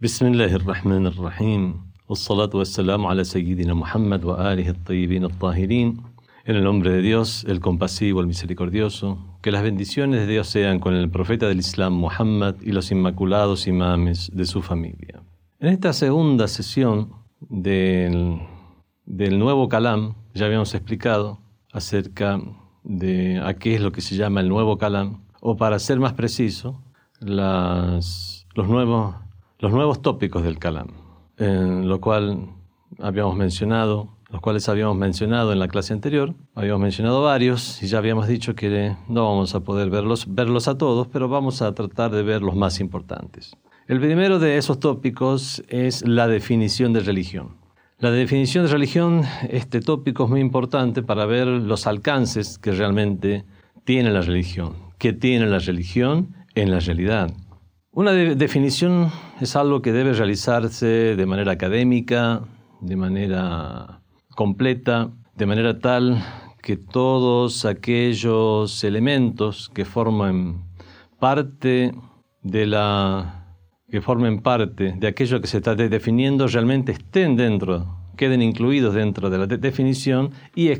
بسم الله الرحمن الرحيم والصلاة والسلام على سيدنا محمد وآله الطيبين الطاهرين En el nombre de Dios, el compasivo, el misericordioso, que las bendiciones de Dios sean con el profeta del Islam Muhammad y los inmaculados imames de su familia. En esta segunda sesión del, del nuevo Kalam, ya habíamos explicado acerca de a qué es lo que se llama el nuevo Kalam, o para ser más preciso, las, los, nuevos, los nuevos tópicos del Kalam, en lo cual habíamos mencionado los cuales habíamos mencionado en la clase anterior. Habíamos mencionado varios y ya habíamos dicho que no vamos a poder verlos, verlos a todos, pero vamos a tratar de ver los más importantes. El primero de esos tópicos es la definición de religión. La definición de religión, este tópico es muy importante para ver los alcances que realmente tiene la religión, que tiene la religión en la realidad. Una definición es algo que debe realizarse de manera académica, de manera completa, de manera tal que todos aquellos elementos que forman parte de la que formen parte de aquello que se está definiendo realmente estén dentro, queden incluidos dentro de la definición y,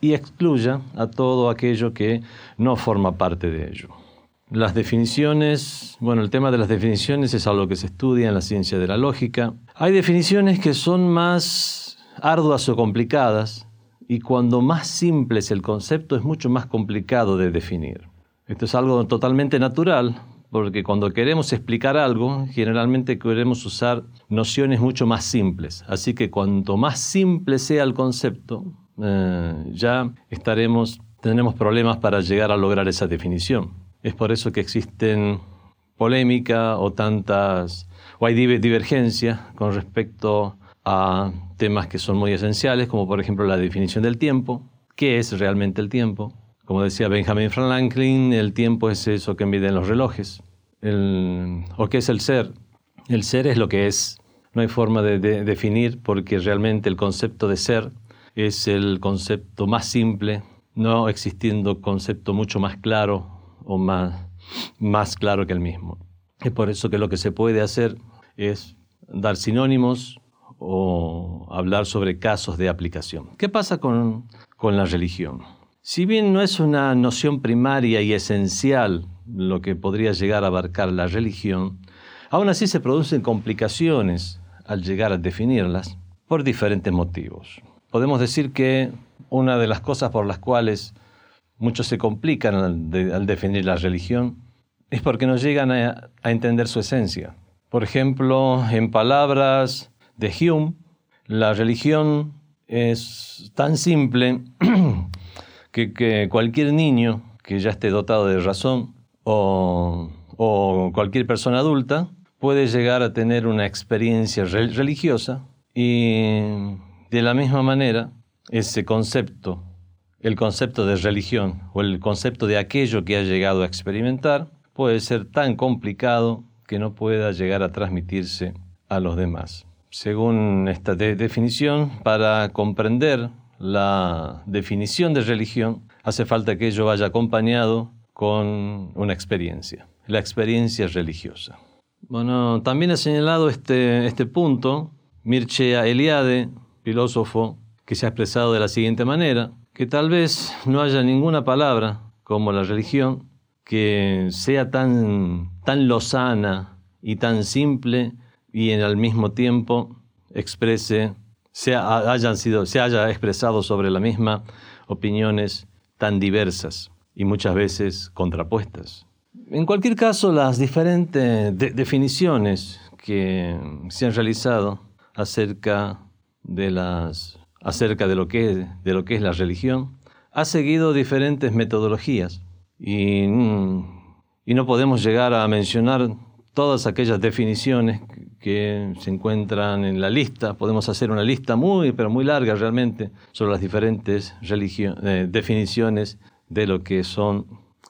y excluya a todo aquello que no forma parte de ello. Las definiciones, bueno, el tema de las definiciones es algo que se estudia en la ciencia de la lógica. Hay definiciones que son más arduas o complicadas, y cuando más simple es el concepto es mucho más complicado de definir. Esto es algo totalmente natural, porque cuando queremos explicar algo, generalmente queremos usar nociones mucho más simples. Así que cuanto más simple sea el concepto, eh, ya estaremos, tenemos problemas para llegar a lograr esa definición. Es por eso que existen polémica o tantas, o hay divergencia con respecto a temas que son muy esenciales, como por ejemplo la definición del tiempo. ¿Qué es realmente el tiempo? Como decía Benjamin Franklin, el tiempo es eso que miden los relojes. ¿O qué es el ser? El ser es lo que es. No hay forma de, definir porque realmente el concepto de ser es el concepto más simple, no existiendo concepto mucho más claro o más, más claro que el mismo. Es por eso que lo que se puede hacer es dar sinónimos o hablar sobre casos de aplicación. ¿Qué pasa con, con la religión? Si bien no es una noción primaria y esencial lo que podría llegar a abarcar la religión, aún así se producen complicaciones al llegar a definirlas por diferentes motivos. Podemos decir que una de las cosas por las cuales muchos se complican al, definir la religión es porque no llegan a entender su esencia. Por ejemplo, en palabras de Hume, la religión es tan simple que, cualquier niño que ya esté dotado de razón o, cualquier persona adulta puede llegar a tener una experiencia religiosa y de la misma manera ese concepto, el concepto de religión o el concepto de aquello que ha llegado a experimentar puede ser tan complicado que no pueda llegar a transmitirse a los demás según esta definición, para comprender la definición de religión, hace falta que ello vaya acompañado con una experiencia, la experiencia religiosa. Bueno, también ha señalado este, este punto Mircea Eliade, filósofo, que se ha expresado de la siguiente manera, que tal vez no haya ninguna palabra como la religión que sea tan, tan lozana y tan simple y en al mismo tiempo exprese, se, hayan sido, se haya expresado sobre la misma opiniones tan diversas y muchas veces contrapuestas. En cualquier caso, las diferentes definiciones que se han realizado acerca de, las, acerca de, lo que, de lo que es la religión ha seguido diferentes metodologías y, y no podemos llegar a mencionar todas aquellas definiciones que se encuentran en la lista. Podemos hacer una lista muy, pero muy larga realmente sobre las diferentes eh, definiciones de lo que son,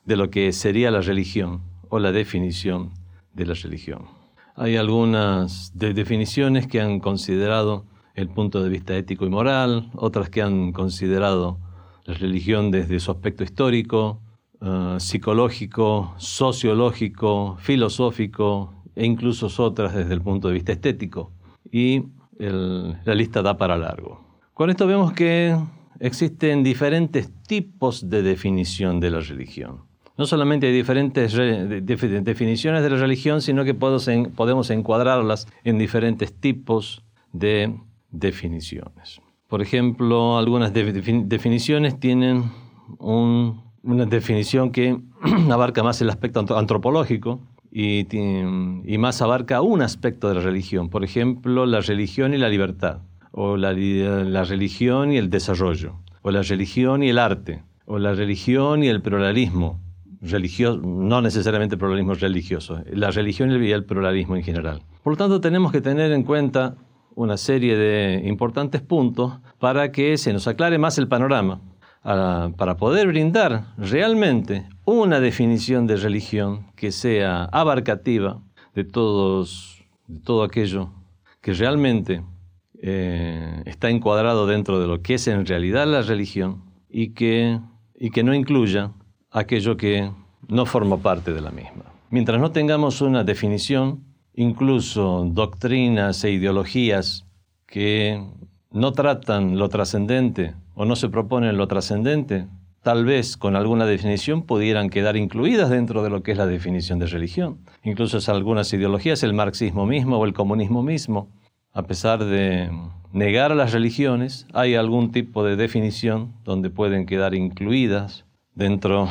de lo que sería la religión o la definición de la religión. Hay algunas definiciones que han considerado el punto de vista ético y moral, otras que han considerado la religión desde su aspecto histórico, eh, psicológico, sociológico, filosófico e incluso otras desde el punto de vista estético. Y la lista da para largo. Con esto vemos que existen diferentes tipos de definición de la religión. No solamente hay diferentes definiciones de la religión, sino que podemos encuadrarlas en diferentes tipos de definiciones. Por ejemplo, algunas definiciones tienen una definición que abarca más el aspecto antropológico y, y, más abarca un aspecto de la religión. Por ejemplo, la religión y la libertad, o la, la religión y el desarrollo, o la religión y el arte, o la religión y el pluralismo, religioso, no necesariamente pluralismo religioso, la religión y el pluralismo en general. Por lo tanto, tenemos que tener en cuenta una serie de importantes puntos para que se nos aclare más el panorama, para poder brindar realmente una definición de religión que sea abarcativa de, todos, de todo aquello que realmente eh, está encuadrado dentro de lo que es en realidad la religión y que, y que no incluya aquello que no forma parte de la misma. Mientras no tengamos una definición, incluso doctrinas e ideologías que no tratan lo trascendente o no se proponen lo trascendente, tal vez con alguna definición pudieran quedar incluidas dentro de lo que es la definición de religión. Incluso algunas ideologías, el marxismo mismo o el comunismo mismo, a pesar de negar las religiones, hay algún tipo de definición donde pueden quedar incluidas dentro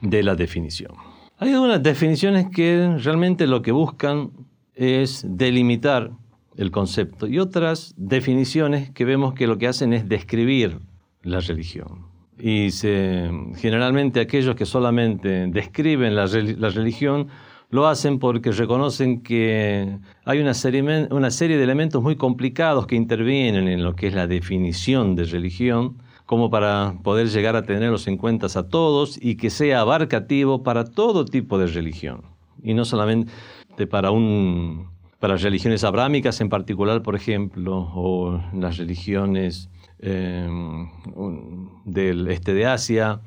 de la definición. Hay algunas definiciones que realmente lo que buscan es delimitar el concepto y otras definiciones que vemos que lo que hacen es describir la religión. Y generalmente aquellos que solamente describen la, religión lo hacen porque reconocen que hay una serie, una serie de elementos muy complicados que intervienen en lo que es la definición de religión como para poder llegar a tenerlos en cuenta a todos y que sea abarcativo para todo tipo de religión. Y no solamente para, un, para religiones abrámicas en particular, por ejemplo, o las religiones eh, del este de Asia,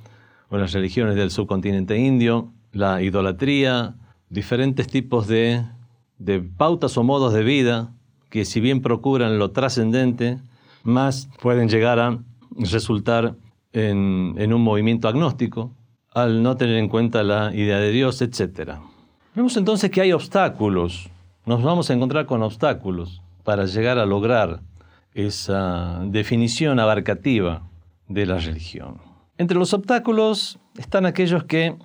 o las religiones del subcontinente indio, la idolatría, diferentes tipos de, de pautas o modos de vida que si bien procuran lo trascendente, más pueden llegar a resultar en, un movimiento agnóstico al no tener en cuenta la idea de Dios, etc. Vemos entonces que hay obstáculos, nos vamos a encontrar con obstáculos para llegar a lograr esa definición abarcativa de la religión. Entre los obstáculos están aquellos que,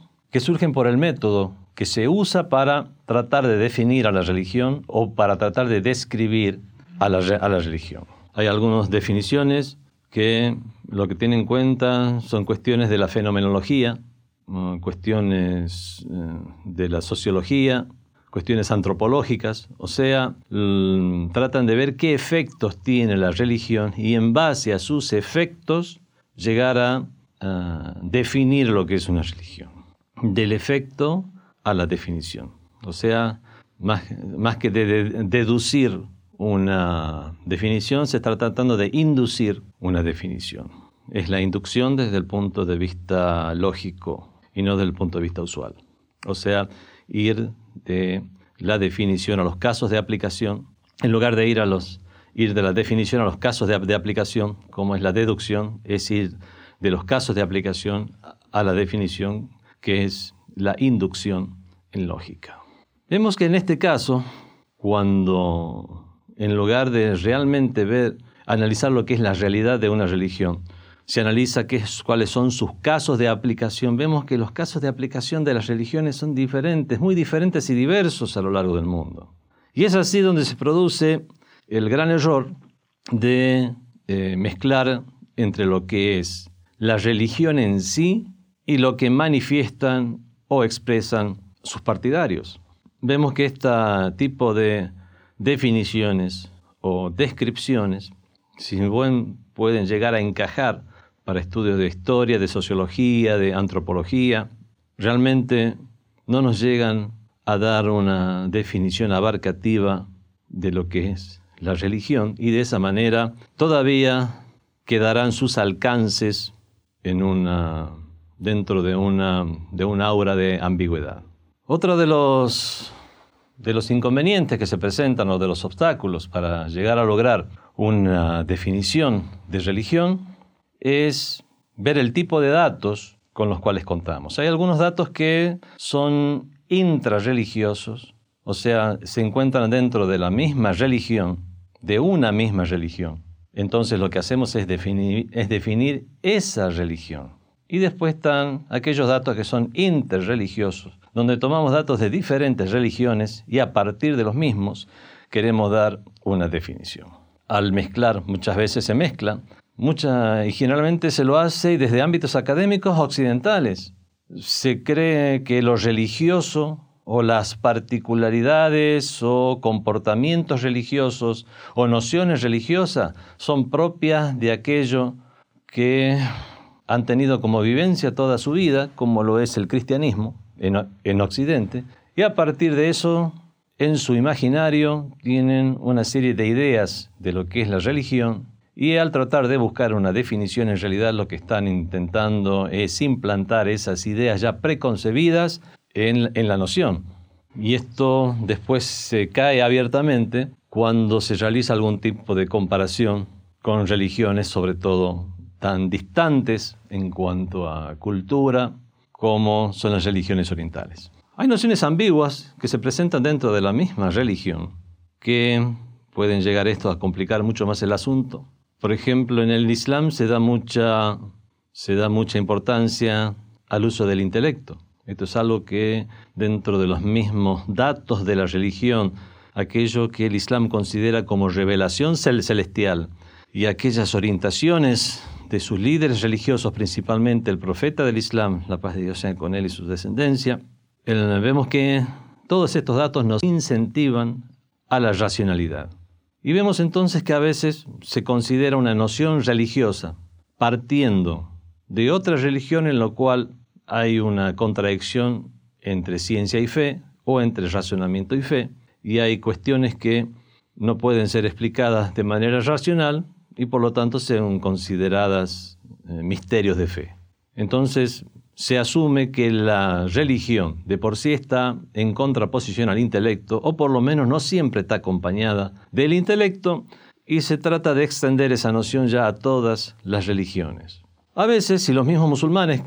surgen por el método que se usa para tratar de definir a la religión o para tratar de describir a la, a la religión. Hay algunas definiciones que lo que tiene en cuenta son cuestiones de la fenomenología, cuestiones eh, de la sociología, cuestiones antropológicas, o sea, tratan de ver qué efectos tiene la religión y en base a sus efectos llegar a, definir lo que es una religión. Del efecto a la definición. O sea, más, más que de deducir una definición, se está tratando de inducir una definición. Es la inducción desde el punto de vista lógico y no desde el punto de vista usual. O sea, ir de la definición a los casos de aplicación, en lugar de ir, a los, ir de la definición a los casos de, de aplicación, como es la deducción, es ir de los casos de aplicación a la definición, que es la inducción en lógica. Vemos que en este caso, cuando en lugar de realmente ver, analizar lo que es la realidad de una religión. Se analiza qué cuáles son sus casos de aplicación. Vemos que los casos de aplicación de las religiones son diferentes, muy diferentes y diversos a lo largo del mundo. Y es así donde se produce el gran error de eh, mezclar entre lo que es la religión en sí y lo que manifiestan o expresan sus partidarios. Vemos que este tipo de definiciones o descripciones, si bien pueden llegar a encajar para estudios de historia, de sociología, de antropología, realmente no nos llegan a dar una definición abarcativa de lo que es la religión y de esa manera todavía quedarán sus alcances en una, dentro de una, de una aura de ambigüedad. Otro de los de los inconvenientes que se presentan o de los obstáculos para llegar a lograr una definición de religión es ver el tipo de datos con los cuales contamos. Hay algunos datos que son intrarreligiosos, o sea, se encuentran dentro de la misma religión, de una misma religión. Entonces lo que hacemos es definir, es definir esa religión. Y después están aquellos datos que son interreligiosos, donde tomamos datos de diferentes religiones y a partir de los mismos queremos dar una definición. Al mezclar, muchas veces se mezclan, mucha, y generalmente se lo hace desde ámbitos académicos occidentales. Se cree que lo religioso o las particularidades o comportamientos religiosos o nociones religiosas son propias de aquello que han tenido como vivencia toda su vida, como lo es el cristianismo en, en Occidente, y a partir de eso, en su imaginario, tienen una serie de ideas de lo que es la religión, y al tratar de buscar una definición, en realidad lo que están intentando es implantar esas ideas ya preconcebidas en la noción. Y esto después se cae abiertamente cuando se realiza algún tipo de comparación con religiones, sobre todo tan distantes en cuanto a cultura como son las religiones orientales. Hay nociones ambiguas que se presentan dentro de la misma religión que pueden llegar esto a complicar mucho más el asunto. Por ejemplo, en el Islam se da mucha, se da mucha importancia al uso del intelecto. Esto es algo que dentro de los mismos datos de la religión, aquello que el Islam considera como revelación celestial y aquellas orientaciones de sus líderes religiosos, principalmente el profeta del Islam, la paz de Dios sea con él y su descendencia, vemos que todos estos datos nos incentivan a la racionalidad. Y vemos entonces que a veces se considera una noción religiosa partiendo de otra religión en la cual hay una contradicción entre ciencia y fe o entre razonamiento y fe, y hay cuestiones que no pueden ser explicadas de manera racional y por lo tanto son consideradas eh, misterios de fe. Entonces se asume que la religión de por sí está en contraposición al intelecto, o por lo menos no siempre está acompañada del intelecto, y se trata de extender esa noción ya a todas las religiones. A veces, si los mismos musulmanes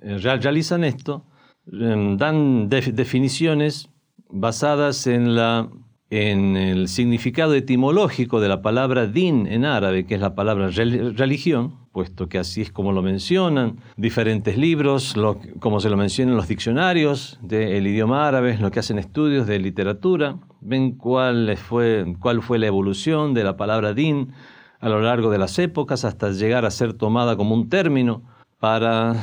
eh, realizan esto, em, dan definiciones basadas en, la, en el significado etimológico de la palabra din en árabe, que es la palabra religión, puesto que así es como lo mencionan diferentes libros, como se lo mencionan los diccionarios del idioma árabe, lo que hacen estudios de literatura, ven cuál fue, cuál fue la evolución de la palabra din a lo largo de las épocas hasta llegar a ser tomada como un término para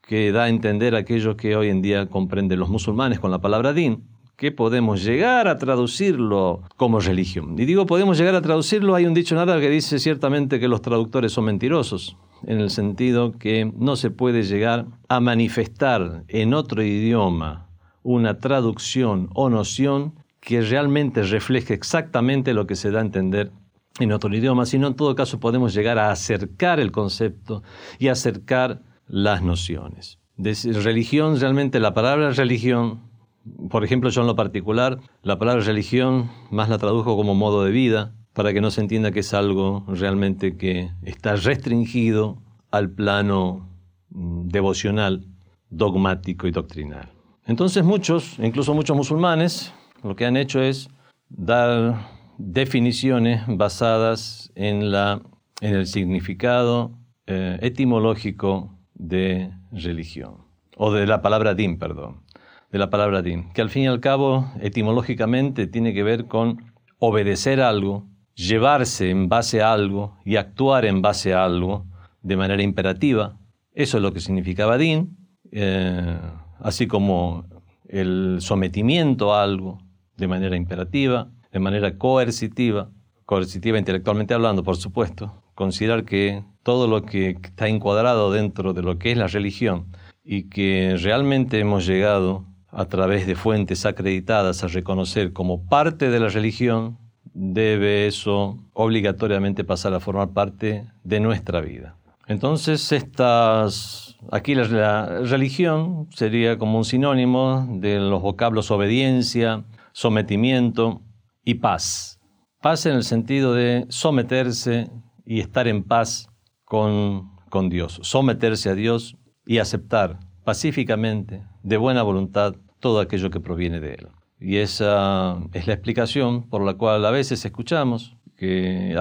que da a entender aquello que hoy en día comprenden los musulmanes con la palabra din, podemos llegar a traducirlo como religión. Y digo podemos llegar a traducirlo, hay un dicho en árabe que dice ciertamente que los traductores son mentirosos, en el sentido que no se puede llegar a manifestar en otro idioma una traducción o noción que realmente refleje exactamente lo que se da a entender en otro idioma, sino en todo caso podemos llegar a acercar el concepto y acercar las nociones. De religión, realmente la palabra religión, por ejemplo, yo en lo particular, la palabra religión más la tradujo como modo de vida, para que no se entienda que es algo realmente que está restringido al plano mm, devocional, dogmático y doctrinal. Entonces muchos, incluso muchos musulmanes, lo que han hecho es dar definiciones basadas en, la, en el significado eh, etimológico de religión, o de la palabra din, perdón, de la palabra din, que al fin y al cabo etimológicamente tiene que ver con obedecer algo, llevarse en base a algo y actuar en base a algo de manera imperativa. Eso es lo que significaba din, eh, así como el sometimiento a algo de manera imperativa, de manera coercitiva, coercitiva intelectualmente hablando, por supuesto, considerar que todo lo que está encuadrado dentro de lo que es la religión y que realmente hemos llegado a través de fuentes acreditadas a reconocer como parte de la religión, debe eso obligatoriamente pasar a formar parte de nuestra vida. Entonces, estas, aquí la, religión sería como un sinónimo de los vocablos obediencia, sometimiento y paz. Paz en el sentido de someterse y estar en paz con, con Dios, someterse a Dios y aceptar pacíficamente, de buena voluntad, todo aquello que proviene de Él. Y esa es la explicación por la cual a veces escuchamos que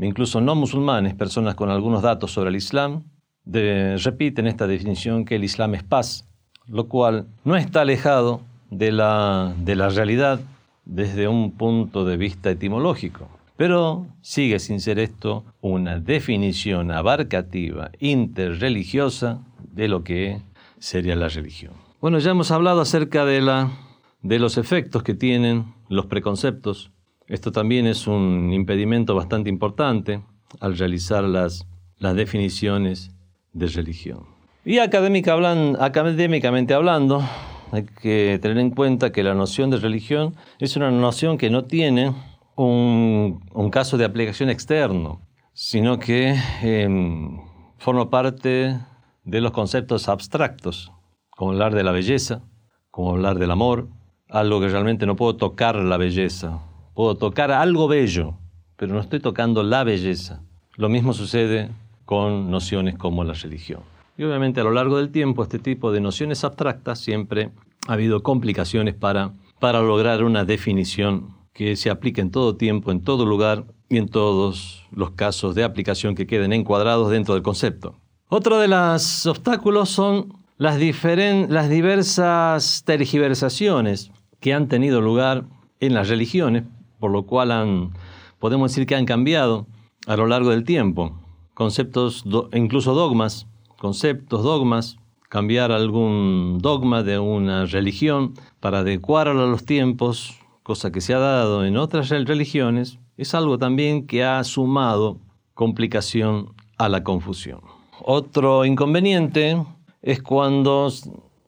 incluso no musulmanes, personas con algunos datos sobre el Islam, repiten esta definición que el Islam es paz, lo cual no está alejado de la, de la realidad desde un punto de vista etimológico. Pero sigue sin ser esto una definición abarcativa, interreligiosa, de lo que sería la religión. Bueno, ya hemos hablado acerca de, la, de los efectos que tienen los preconceptos. Esto también es un impedimento bastante importante al realizar las, las definiciones de religión. Y académicamente hablando, hay que tener en cuenta que la noción de religión es una noción que no tiene un, caso de aplicación externo, sino que em, forma parte de los conceptos abstractos, como hablar de la belleza, como hablar del amor, algo que realmente no puedo tocar la belleza, puedo tocar algo bello, pero no estoy tocando la belleza. Lo mismo sucede con nociones como la religión. Y obviamente a lo largo del tiempo este tipo de nociones abstractas siempre ha habido complicaciones para, para lograr una definición que se aplique en todo tiempo, en todo lugar y en todos los casos de aplicación que queden encuadrados dentro del concepto. Otro de los obstáculos son las, las diversas tergiversaciones que han tenido lugar en las religiones, por lo cual han, podemos decir que han cambiado a lo largo del tiempo conceptos, incluso dogmas, conceptos, dogmas, cambiar algún dogma de una religión para adecuarlo a los tiempos, cosa que se ha dado en otras religiones, es algo también que ha sumado complicación a la confusión. Otro inconveniente es cuando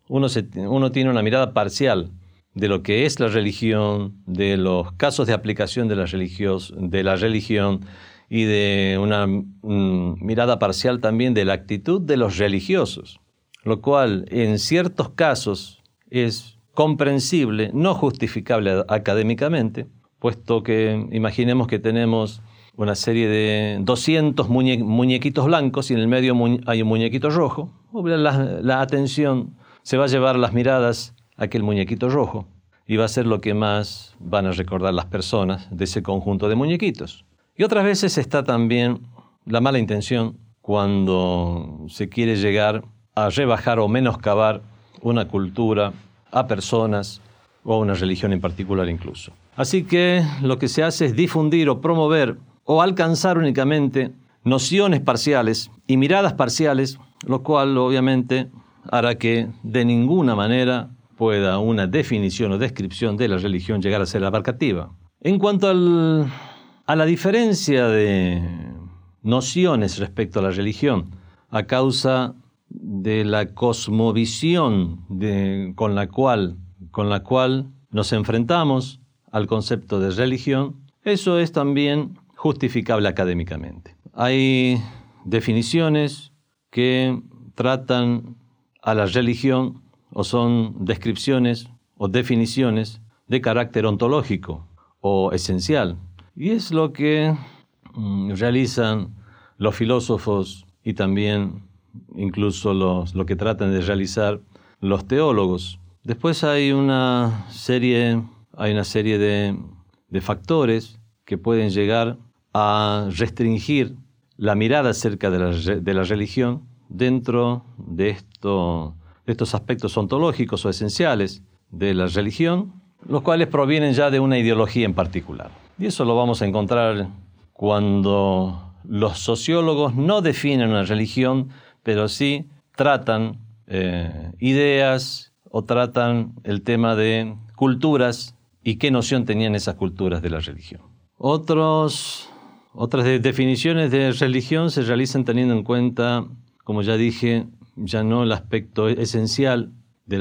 uno, uno tiene una mirada parcial de lo que es la religión, de los casos de aplicación de la, de la religión y de una mirada parcial también de la actitud de los religiosos, lo cual en ciertos casos es comprensible, no justificable académicamente, puesto que imaginemos que tenemos una serie de 200 muñequitos blancos y en el medio hay un muñequito rojo, la, la atención se va a llevar las miradas a aquel muñequito rojo y va a ser lo que más van a recordar las personas de ese conjunto de muñequitos. Y otras veces está también la mala intención cuando se quiere llegar a rebajar o menoscabar una cultura, a personas o a una religión en particular incluso. Así que lo que se hace es difundir o promover o alcanzar únicamente nociones parciales y miradas parciales, lo cual obviamente hará que de ninguna manera pueda una definición o descripción de la religión llegar a ser abarcativa. En cuanto al a la diferencia de nociones respecto a la religión, a causa de la cosmovisión con, la cual, con la cual nos enfrentamos al concepto de religión, eso es también justificable académicamente. Hay definiciones que tratan a la religión o son descripciones o definiciones de carácter ontológico o esencial, y es lo que mm, realizan los filósofos y también incluso los, lo que tratan de realizar los teólogos. Después hay una serie, hay una serie de, factores que pueden llegar a restringir la mirada acerca de la, de la religión dentro de, esto, de estos aspectos ontológicos o esenciales de la religión, los cuales provienen ya de una ideología en particular. Y eso lo vamos a encontrar cuando los sociólogos no definen una religión, pero sí tratan eh, ideas o tratan el tema de culturas y qué noción tenían esas culturas de la religión. Otros, otras definiciones de religión se realizan teniendo en cuenta, como ya dije, ya no el aspecto esencial de,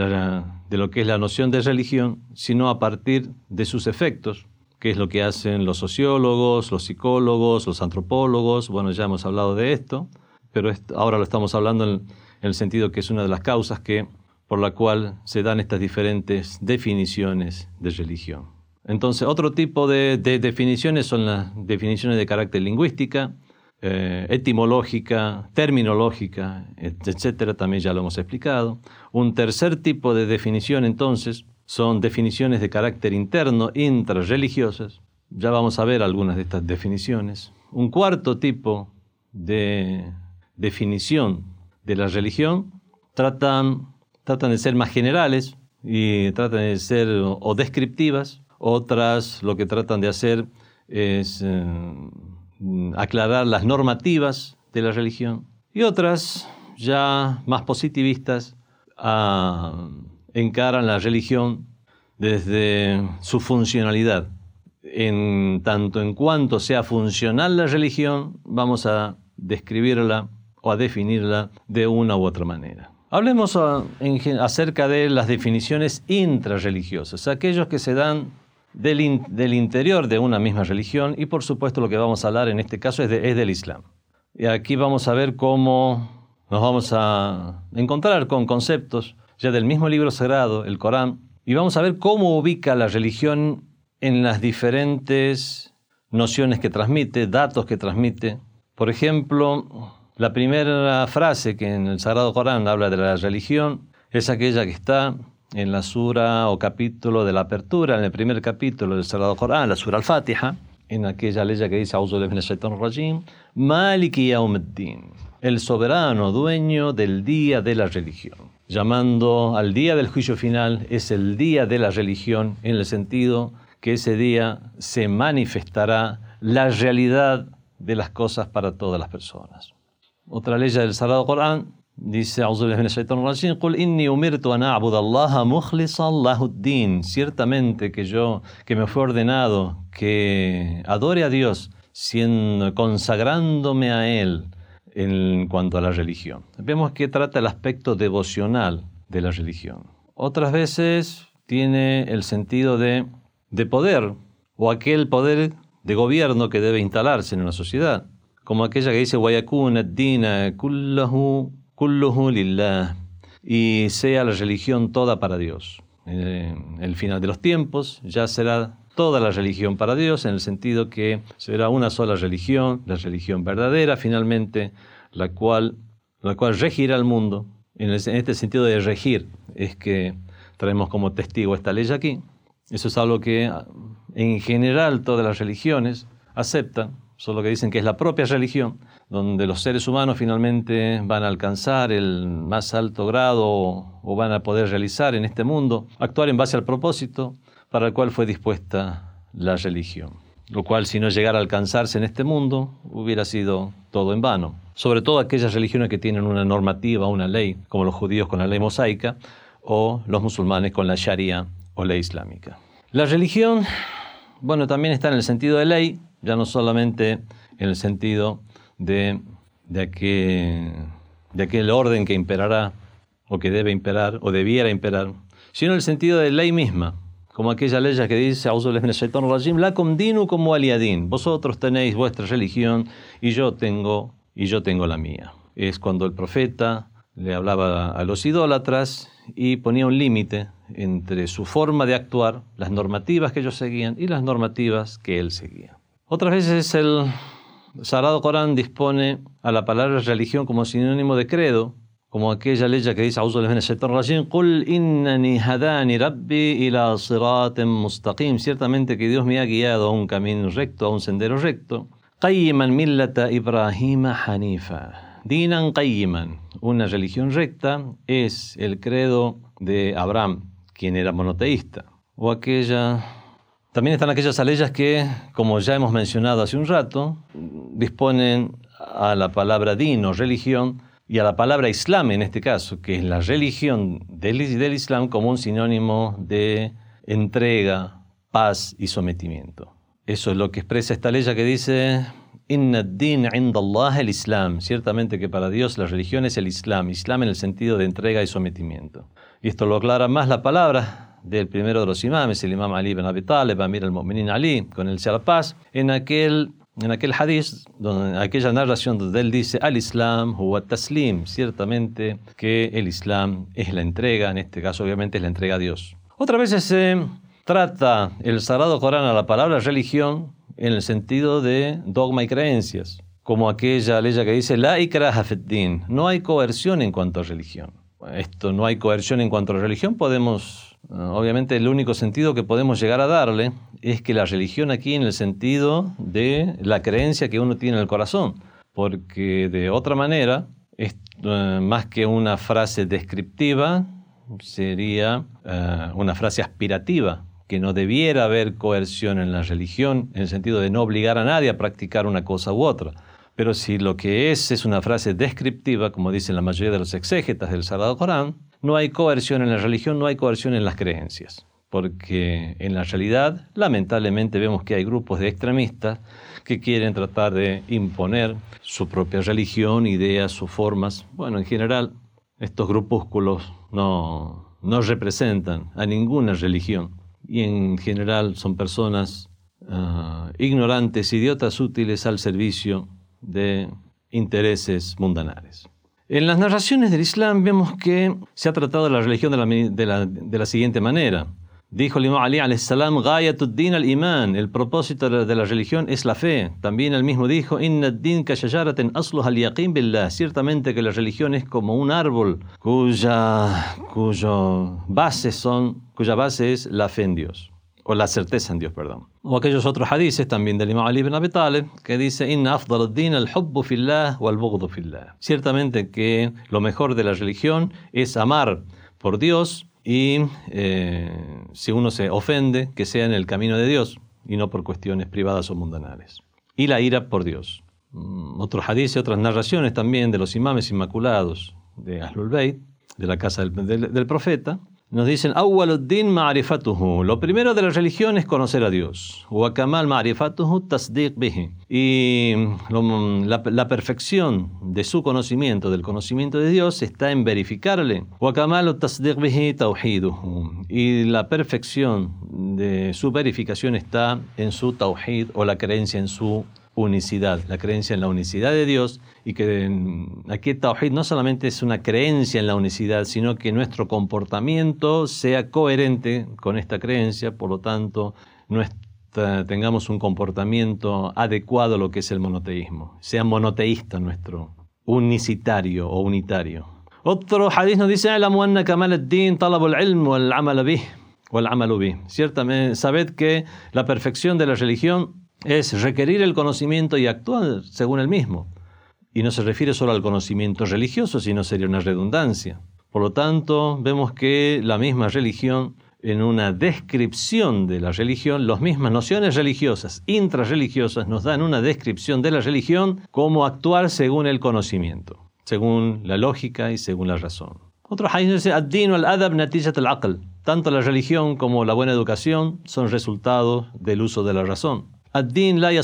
de lo que es la noción de religión, sino a partir de sus efectos, qué es lo que hacen los sociólogos, los psicólogos, los antropólogos. Bueno, ya hemos hablado de esto, pero ahora lo estamos hablando en, el sentido que es una de las causas que, por la cual se dan estas diferentes definiciones de religión. Entonces, otro tipo de, definiciones son las definiciones de carácter lingüística, eh, etimológica, terminológica, etcétera, también ya lo hemos explicado. Un tercer tipo de definición, entonces, son definiciones de carácter interno, intrarreligiosas. Ya vamos a ver algunas de estas definiciones. Un cuarto tipo de definición de la religión tratan, tratan de ser más generales y tratan de ser o descriptivas otras lo que tratan de hacer es eh, aclarar las normativas de la religión. Y otras, ya más positivistas, encaran la religión desde su funcionalidad. En tanto en cuanto sea funcional la religión, vamos a describirla o a definirla de una u otra manera. Hablemos ah, acerca de las definiciones intrarreligiosas, aquellos que se dan del, interior de una misma religión y por supuesto lo que vamos a hablar en este caso es, es del Islam. Y aquí vamos a ver cómo nos vamos a encontrar con conceptos ya del mismo libro sagrado, el Corán, y vamos a ver cómo ubica la religión en las diferentes nociones que transmite, datos que transmite. Por ejemplo, la primera frase que en el Sagrado Corán habla de la religión es aquella que está en la sura o capítulo de la apertura, en el primer capítulo del Sagrado Corán, la sura al-Fatiha, en aquella ley que dice rajim, Maliki Yawmuddin, el soberano dueño del día de la religión. Llamando al día del juicio final, es el día de la religión en el sentido que ese día se manifestará la realidad de las cosas para todas las personas. Otra ley del Sagrado Corán Dice, Ciertamente que yo, que me fue ordenado que adore a Dios, siendo, consagrándome a Él en cuanto a la religión. Vemos que trata el aspecto devocional de la religión. Otras veces tiene el sentido de, de poder, o aquel poder de gobierno que debe instalarse en una sociedad, como aquella que dice, lillah, y sea la religión toda para Dios. En el final de los tiempos ya será toda la religión para Dios, en el sentido que será una sola religión, la religión verdadera, finalmente, la cual, la cual regirá el mundo. En, este sentido de regir es que traemos como testigo esta ley aquí. Eso es algo que en general todas las religiones aceptan, solo que dicen que es la propia religión, donde los seres humanos finalmente van a alcanzar el más alto grado o van a poder realizar en este mundo, actuar en base al propósito para el cual fue dispuesta la religión. Lo cual si no llegara a alcanzarse en este mundo hubiera sido todo en vano. Sobre todo aquellas religiones que tienen una normativa, una ley, como los judíos con la ley mosaica o los musulmanes con la sharia o ley islámica. La religión, bueno, también está en el sentido de ley, ya no solamente en el sentido de, de, aquel, de aquel orden que imperará o que debe imperar o debiera imperar, sino en el sentido de ley misma, como aquella ley que dice, la condino como aliadín, vosotros tenéis vuestra religión y yo tengo, y yo tengo la mía. Es cuando el profeta le hablaba a los idólatras y ponía un límite entre su forma de actuar, las normativas que ellos seguían y las normativas que él seguía. Otras veces el Sagrado Corán dispone a la palabra religión como sinónimo de credo, como aquella ley que dice ciertamente que Dios me ha guiado a un camino recto, a un sendero recto. hanifa. Dinan Una religión recta es el credo de Abraham, quien era monoteísta. O aquella también están aquellas leyes que, como ya hemos mencionado hace un rato, disponen a la palabra din o religión y a la palabra islam en este caso, que es la religión del, islam como un sinónimo de entrega, paz y sometimiento. Eso es lo que expresa esta ley que dice Inna din Allah el Islam. Ciertamente que para Dios la religión es el Islam, Islam en el sentido de entrega y sometimiento. Y esto lo aclara más la palabra del primero de los imames, el imam Ali ibn Abi Talib, Amir al-Mu'minin Ali, con el Sea Paz, en aquel, en aquel hadith, donde, aquella narración donde él dice, al-Islam huwa taslim, ciertamente que el Islam es la entrega, en este caso obviamente es la entrega a Dios. Otra vez se trata el Sagrado Corán a la palabra religión en el sentido de dogma y creencias, como aquella ley que dice la ikraha no hay coerción en cuanto a religión. Esto no hay coerción en cuanto a religión, podemos, obviamente el único sentido que podemos llegar a darle es que la religión aquí en el sentido de la creencia que uno tiene en el corazón, porque de otra manera, eh, más que una frase descriptiva, sería eh, una frase aspirativa, que no debiera haber coerción en la religión, en el sentido de no obligar a nadie a practicar una cosa u otra. Pero si lo que es es una frase descriptiva, como dicen la mayoría de los exégetas del Sagrado Corán, no hay coerción en la religión, no hay coerción en las creencias. Porque en la realidad, lamentablemente, vemos que hay grupos de extremistas que quieren tratar de imponer su propia religión, ideas o formas. Bueno, en general, estos grupúsculos no, no representan a ninguna religión y en general son personas ah, ignorantes, idiotas útiles al servicio de intereses mundanales. En las narraciones del Islam vemos que se ha tratado la religión de la, de la siguiente manera. Dijo el imam Ali salam, Gayatuddin al-Iman, el propósito de la religión es la fe. También él mismo dijo, Inna din al billah. Ciertamente que la religión es como un árbol cuya, cuyo base son, cuya base es la fe en Dios, o la certeza en Dios, perdón. O aquellos otros hadices también del imam Ali ibn Abi Talib, que dice, Inna afdal din al-hubbu fillah wal fillah. Ciertamente que lo mejor de la religión es amar por Dios y eh, si uno se ofende, que sea en el camino de Dios y no por cuestiones privadas o mundanales. Y la ira por Dios. Mm, otros hadiths y otras narraciones también de los imames inmaculados de Ahlul Bayt, de la casa del profeta, nos dicen, Awwaluddin ma'rifatuhu. Lo primero de la religión es conocer a Dios. Wa kamal ma'rifatuhu tasdiq bihi. Y la, perfección de su conocimiento, del conocimiento de Dios, está en verificarle. Wa kamal tasdiq bihi tawhiduhu. Y la perfección de su verificación está en su tawhid o la creencia en su unicidad, la creencia en la unicidad de Dios y que aquí Tawhid no solamente es una creencia en la unicidad, sino que nuestro comportamiento sea coherente con esta creencia, por lo tanto, tengamos un comportamiento adecuado a lo que es el monoteísmo, sea monoteísta nuestro, unicitario o unitario. Otro hadith nos dice, Ciertamente, sabed que la perfección de la religión es requerir el conocimiento y actuar según el mismo. Y no se refiere solo al conocimiento religioso, sino sería una redundancia. Por lo tanto, vemos que la misma religión, en una descripción de la religión, las mismas nociones religiosas, intrarreligiosas, nos dan una descripción de la religión como actuar según el conocimiento, según la lógica y según la razón. Otro dice, al-adab al Tanto la religión como la buena educación son resultados del uso de la razón. Ad-din la illa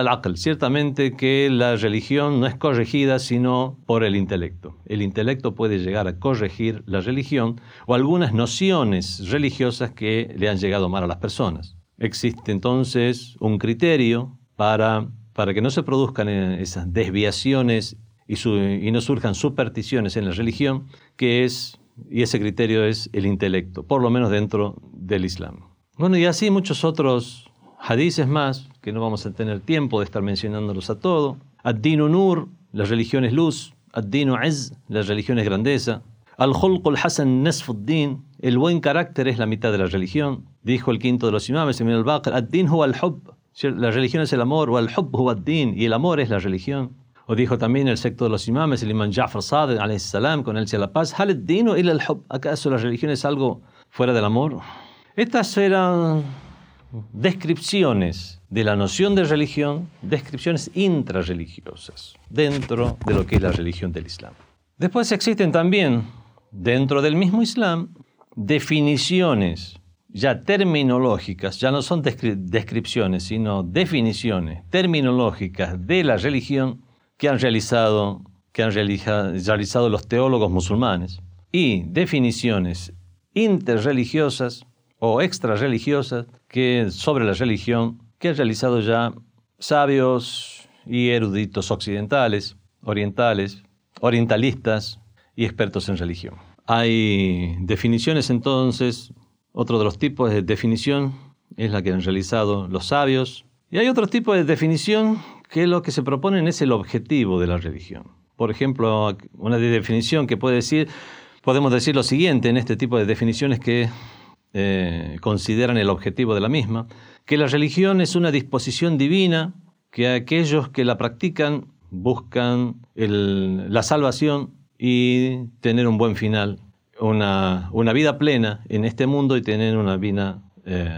al Ciertamente que la religión no es corregida sino por el intelecto. El intelecto puede llegar a corregir la religión o algunas nociones religiosas que le han llegado mal a las personas. Existe entonces un criterio para, para que no se produzcan eh, esas desviaciones y, y no surjan supersticiones en la religión, que es, y ese criterio es el intelecto, por lo menos dentro del Islam. Bueno, y así muchos otros hadices más, que no vamos a tener tiempo de estar mencionándolos a todos. Ad-Dinu Nur, la religión es luz. Ad-Dinu Az, la religión es grandeza. Al-Khulq al-Hasan Nasfuddin, el buen carácter es la mitad de la religión. Dijo el quinto de los imames, Emil al-Baqir, Ad-Din huwa al-Hub, la religión es el amor, o al-Hub huwa ad-Din, y el amor es la religión. O dijo también el secto de los imames, el imam Ja'far Sadiq, salam, con él sea la paz, al-Hub, ¿acaso la religión es algo fuera del amor? Estas eran descripciones de la noción de religión, descripciones intrarreligiosas dentro de lo que es la religión del Islam. Después existen también, dentro del mismo Islam, definiciones ya terminológicas, ya no son descripciones, sino definiciones terminológicas de la religión que han realizado, que han realizado los teólogos musulmanes y definiciones interreligiosas o extrarreligiosas que sobre la religión que han realizado ya sabios y eruditos occidentales, orientales, orientalistas y expertos en religión. Hay definiciones entonces Otro de los tipos de definición es la que han realizado los sabios. Y hay otro tipo de definición que lo que se proponen es el objetivo de la religión. Por ejemplo, una definición que puede decir, podemos decir lo siguiente en este tipo de definiciones que eh, consideran el objetivo de la misma, que la religión es una disposición divina que aquellos que la practican buscan la salvación y tener un buen final, una, vida plena en este mundo y tener una vida, eh,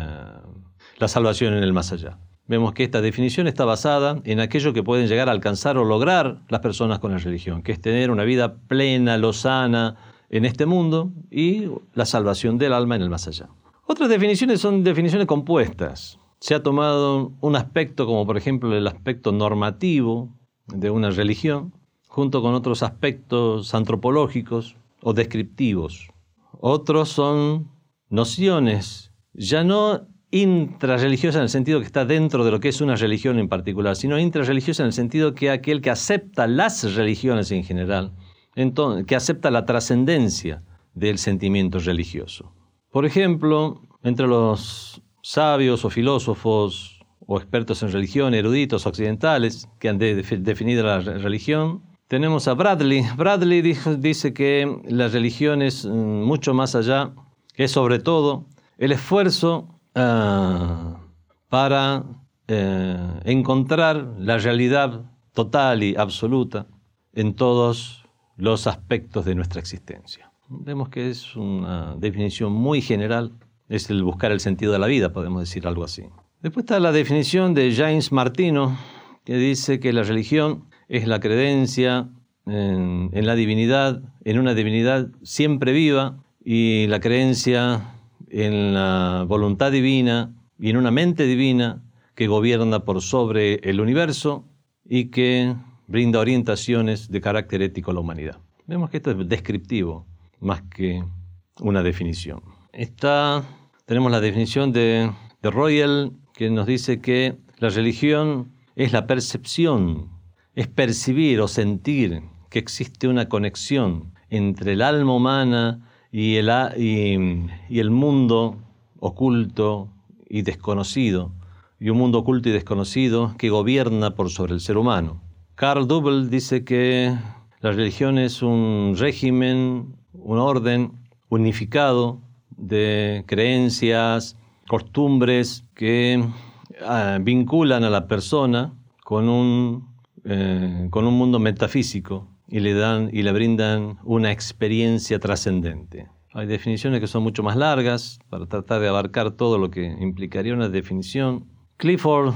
la salvación en el más allá. Vemos que esta definición está basada en aquello que pueden llegar a alcanzar o lograr las personas con la religión, que es tener una vida plena, lozana en este mundo y la salvación del alma en el más allá. Otras definiciones son definiciones compuestas. Se ha tomado un aspecto como por ejemplo el aspecto normativo de una religión, junto con otros aspectos antropológicos o descriptivos. Otros son nociones, ya no intrarreligiosas en el sentido que está dentro de lo que es una religión en particular, sino intrarreligiosa en el sentido que aquel que acepta las religiones en general, que acepta la trascendencia del sentimiento religioso. Por ejemplo, entre los sabios o filósofos o expertos en religión, eruditos occidentales que han definido la religión. Tenemos a Bradley. Bradley dice que la religión es mm, mucho más allá, que es sobre todo el esfuerzo ah, para eh, encontrar la realidad total y absoluta en todos los aspectos de nuestra existencia. Vemos que es una definición muy general, es el buscar el sentido de la vida, podemos decir algo así. Después está la definición de James Martino, que dice que la religión es la creencia en, la divinidad, en una divinidad siempre viva, y la creencia en la voluntad divina y en una mente divina que gobierna por sobre el universo y que brinda orientaciones de carácter ético a la humanidad. Vemos que esto es descriptivo más que una definición. Está, tenemos la definición de, de Royal que nos dice que la religión es la percepción, es percibir o sentir que existe una conexión entre el alma humana y el, y, el mundo oculto y desconocido, y un mundo oculto y desconocido que gobierna por sobre el ser humano. Carl Dubel dice que la religión es un régimen, un orden unificado de creencias, costumbres que ah, vinculan a la persona con un, eh, con un mundo metafísico y le, dan, y le brindan una experiencia trascendente. Hay definiciones que son mucho más largas para tratar de abarcar todo lo que implicaría una definición. Clifford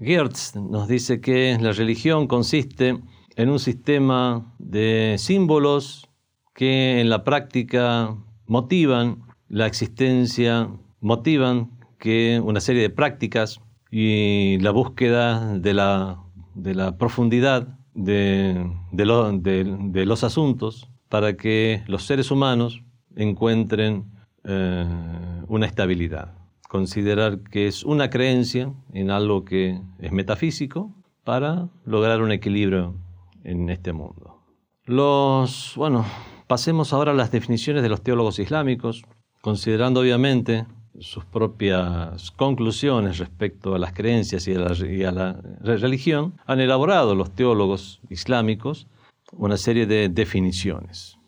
Geertz nos dice que la religión consiste en un sistema de símbolos que en la práctica motivan la existencia motivan que una serie de prácticas y la búsqueda de la, de la profundidad de, de, los asuntos para que los seres humanos encuentren eh, una estabilidad. Considerar que es una creencia en algo que es metafísico para lograr un equilibrio en este mundo. Los, bueno, pasemos ahora a las definiciones de los teólogos islámicos, considerando obviamente sus propias conclusiones respecto a las creencias y a la, religión, han elaborado los teólogos islámicos una serie de definiciones,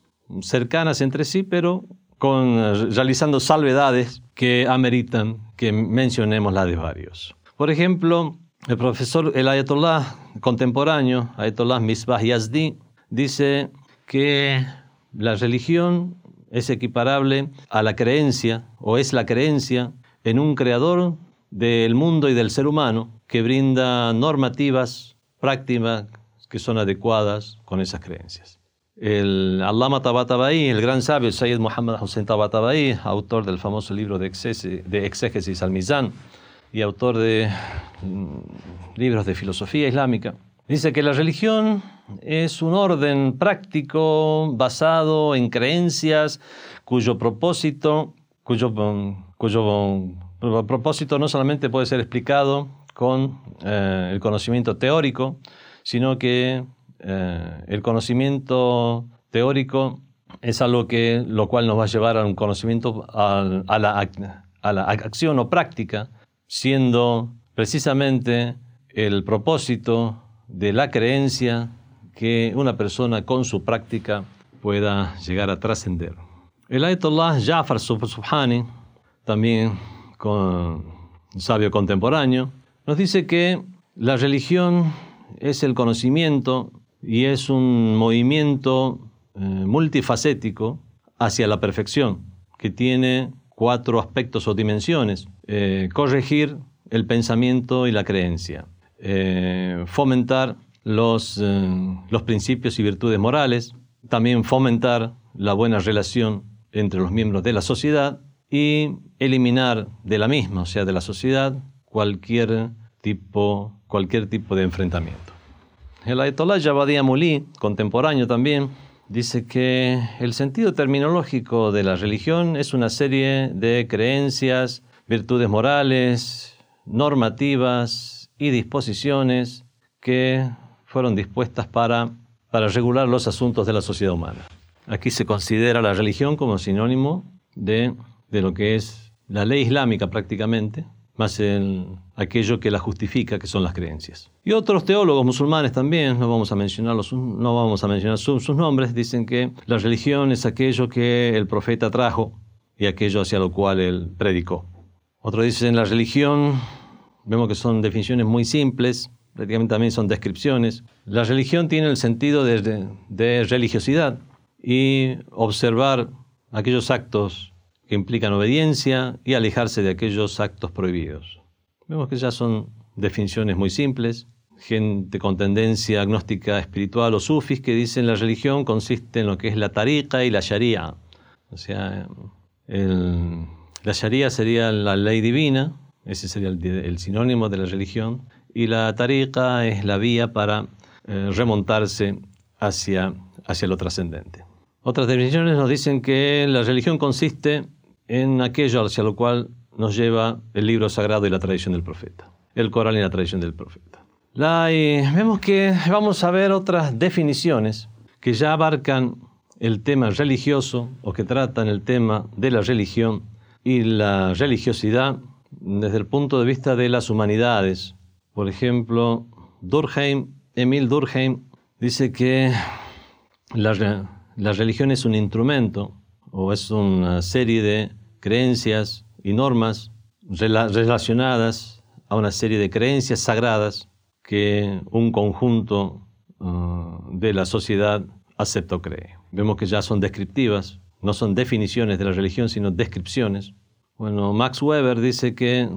cercanas entre sí, pero con, realizando salvedades que ameritan que mencionemos la de varios. Por ejemplo, el profesor, el ayatollah contemporáneo, ayatollah Misbah Yazdi, dice que la religión es equiparable a la creencia o es la creencia en un creador del mundo y del ser humano que brinda normativas prácticas que son adecuadas con esas creencias. El Allama Tabatabai, el gran sabio Sayyid Muhammad Hussein Tabatabai, autor del famoso libro de, Exégesis al Mizan y autor de mm, libros de filosofía islámica, dice que la religión es un orden práctico basado en creencias cuyo propósito, cuyo propósito no solamente puede ser explicado con eh, el conocimiento teórico, sino que eh, el conocimiento teórico es algo que, lo cual nos va a llevar a un conocimiento, a, la, acción o práctica, siendo precisamente el propósito de la creencia que una persona con su práctica pueda llegar a trascender. El Ayatollah Jafar Subhani, también con, sabio contemporáneo, nos dice que la religión es el conocimiento y es un movimiento eh, multifacético hacia la perfección, que tiene cuatro aspectos o dimensiones. Eh, corregir el pensamiento y la creencia, eh, fomentar los, los principios y virtudes morales, también fomentar la buena relación entre los miembros de la sociedad y eliminar de la misma, o sea, de la sociedad, cualquier tipo, cualquier tipo de enfrentamiento. El Ayatollah Jabadía Muli, contemporáneo también, dice que el sentido terminológico de la religión es una serie de creencias, virtudes morales, normativas y disposiciones que fueron dispuestas para, para regular los asuntos de la sociedad humana. Aquí se considera la religión como sinónimo de, de lo que es la ley islámica prácticamente, más en aquello que la justifica, que son las creencias. Y otros teólogos musulmanes también, no vamos a, mencionarlos, no vamos a mencionar sus, nombres, dicen que la religión es aquello que el profeta trajo y aquello hacia lo cual él predicó. Otros dicen la religión, vemos que son definiciones muy simples, prácticamente también son descripciones. La religión tiene el sentido de, de religiosidad y observar aquellos actos que implican obediencia y alejarse de aquellos actos prohibidos. Vemos que ya son definiciones muy simples, gente con tendencia agnóstica espiritual o sufis que dicen la religión consiste en lo que es la tariqa y la sharia. O sea, la sharia sería la ley divina, ese sería el, sinónimo de la religión, y la tariqa es la vía para eh, remontarse hacia, hacia lo trascendente. Otras definiciones nos dicen que la religión consiste en aquello hacia lo cual nos lleva el libro sagrado y la tradición del profeta, el Corán y la tradición del profeta. vemos que vamos a ver otras definiciones que ya abarcan el tema religioso o que tratan el tema de la religión y la religiosidad desde el punto de vista de las humanidades. Por ejemplo, Durkheim, Emil Durkheim, dice que la, la religión es un instrumento o es una serie de creencias y normas relacionadas a una serie de creencias sagradas que un conjunto uh, de la sociedad acepta o cree. Vemos que ya son descriptivas, no son definiciones de la religión, sino descripciones. Bueno, Max Weber dice que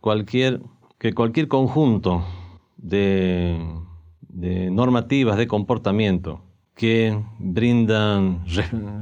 cualquier, que cualquier conjunto de, de normativas de comportamiento que brindan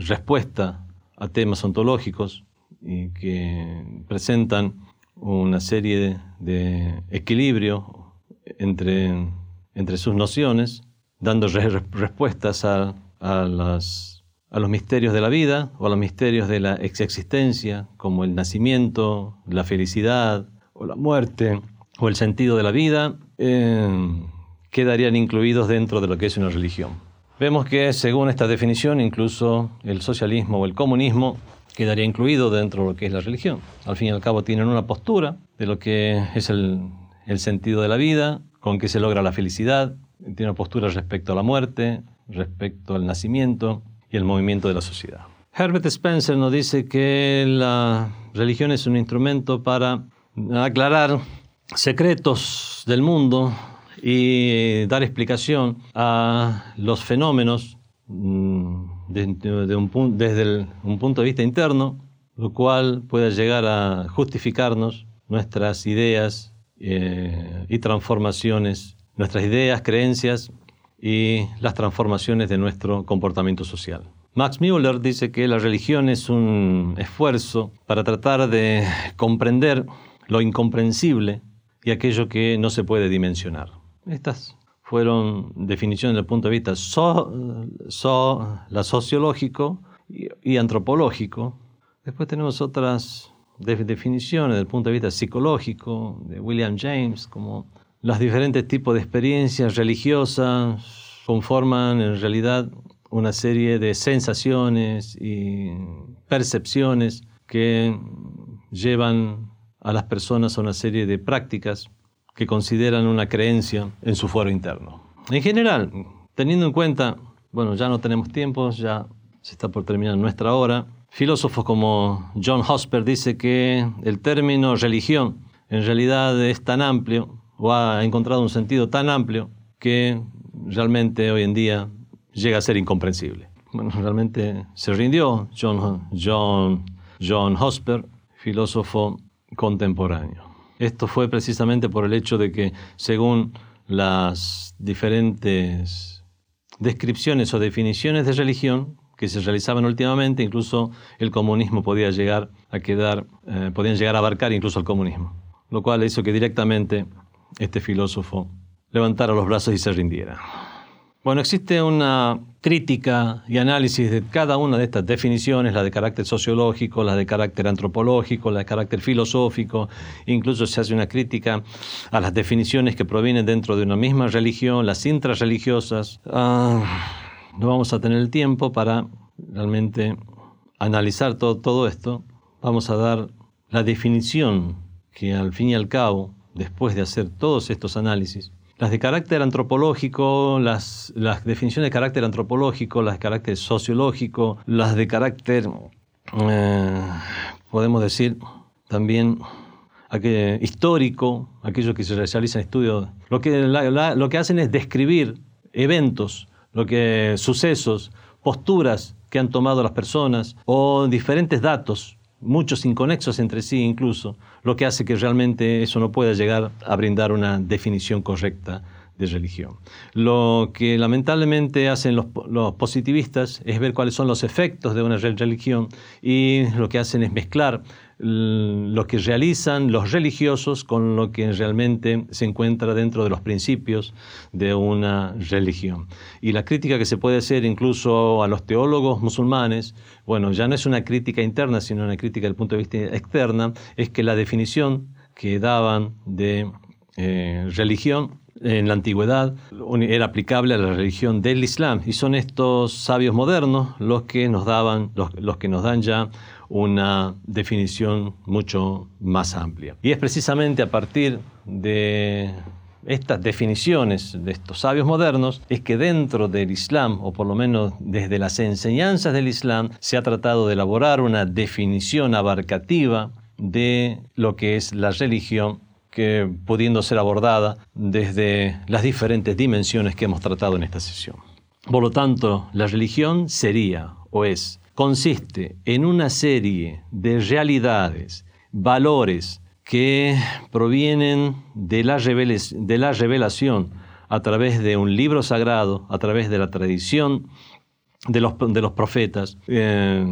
respuesta a temas ontológicos y que presentan una serie de, equilibrio entre, entre sus nociones, dando respuestas a, a, las, a los misterios de la vida o a los misterios de la existencia, como el nacimiento, la felicidad o la muerte o el sentido de la vida, eh, quedarían incluidos dentro de lo que es una religión. Vemos que según esta definición, incluso el socialismo o el comunismo quedaría incluido dentro de lo que es la religión. Al fin y al cabo tienen una postura de lo que es el, sentido de la vida, con que se logra la felicidad, tiene una postura respecto a la muerte, respecto al nacimiento y el movimiento de la sociedad. Herbert Spencer nos dice que la religión es un instrumento para aclarar secretos del mundo y dar explicación a los fenómenos mm, desde un punto de vista interno, lo cual puede llegar a justificarnos nuestras ideas eh, y transformaciones, nuestras ideas, creencias y las transformaciones de nuestro comportamiento social. Max Müller dice que la religión es un esfuerzo para tratar de comprender lo incomprensible y aquello que no se puede dimensionar. Estas fueron definiciones desde el punto de vista la sociológico y, antropológico. Después tenemos otras definiciones desde el punto de vista psicológico de William James, como los diferentes tipos de experiencias religiosas conforman en realidad una serie de sensaciones y percepciones que llevan a las personas a una serie de prácticas que consideran una creencia en su fuero interno. En general, teniendo en cuenta, bueno, ya no tenemos tiempo, ya se está por terminar nuestra hora, filósofos como John Hosper dice que el término religión en realidad es tan amplio o ha encontrado un sentido tan amplio que realmente hoy en día llega a ser incomprensible. Bueno, realmente se rindió John, John, John Hosper, filósofo contemporáneo. Esto fue precisamente por el hecho de que según las diferentes descripciones o definiciones de religión que se realizaban últimamente, incluso el comunismo podía llegar a quedar, eh, podían llegar a abarcar incluso el comunismo, lo cual hizo que directamente este filósofo levantara los brazos y se rindiera. Bueno, existe una crítica y análisis de cada una de estas definiciones, la de carácter sociológico, la de carácter antropológico, la de carácter filosófico, incluso se hace una crítica a las definiciones que provienen dentro de una misma religión, las intrarreligiosas. Ah, no vamos a tener el tiempo para realmente analizar todo, todo esto. Vamos a dar la definición que al fin y al cabo, después de hacer todos estos análisis, las de carácter antropológico, las, definiciones de carácter antropológico, las de carácter sociológico, las de carácter, eh, podemos decir, también histórico, aquello que se realiza en estudios, lo que, lo que hacen es describir eventos, lo que, sucesos, posturas que han tomado las personas o diferentes datos muchos inconexos entre sí incluso, lo que hace que realmente eso no pueda llegar a brindar una definición correcta de religión. Lo que lamentablemente hacen los, positivistas es ver cuáles son los efectos de una religión y lo que hacen es mezclar lo que realizan los religiosos con lo que realmente se encuentra dentro de los principios de una religión. Y la crítica que se puede hacer incluso a los teólogos musulmanes, bueno, ya no es una crítica interna, sino una crítica del punto de vista externa, es que la definición que daban de eh, religión en la antigüedad era aplicable a la religión del Islam y son estos sabios modernos los que nos daban los que nos dan ya una definición mucho más amplia. Y es precisamente a partir de estas definiciones de estos sabios modernos es que dentro del Islam, o por lo menos desde las enseñanzas del Islam, se ha tratado de elaborar una definición abarcativa de lo que es la religión que pudiendo ser abordada desde las diferentes dimensiones que hemos tratado en esta sesión. Por lo tanto, la religión sería o es consiste en una serie de realidades, valores que provienen de la, revelación a través de un libro sagrado, a través de la tradición de los, profetas, eh,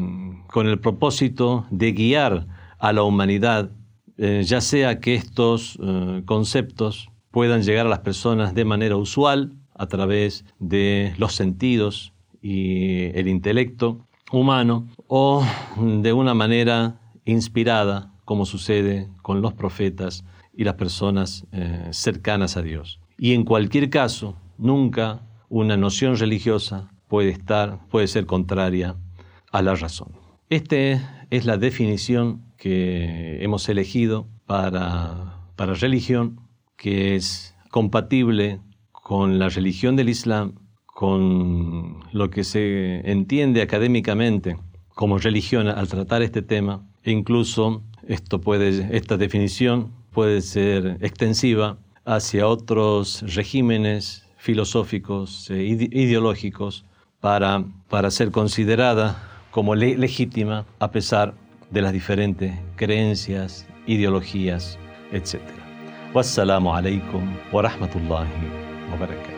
con el propósito de guiar a la humanidad, eh, ya sea que estos eh, conceptos puedan llegar a las personas de manera usual, a través de los sentidos y el intelecto, humano o de una manera inspirada, como sucede con los profetas y las personas eh, cercanas a Dios. Y en cualquier caso, nunca una noción religiosa puede estar, puede ser contraria a la razón. Esta es la definición que hemos elegido para, para religión, que es compatible con la religión del Islam con lo que se entiende académicamente como religión al tratar este tema, e incluso esto puede, esta definición puede ser extensiva hacia otros regímenes filosóficos e ideológicos para, para ser considerada como legítima a pesar de las diferentes creencias, ideologías, etc. Wassalamu alaikum wa rahmatullahi wa barakatuh.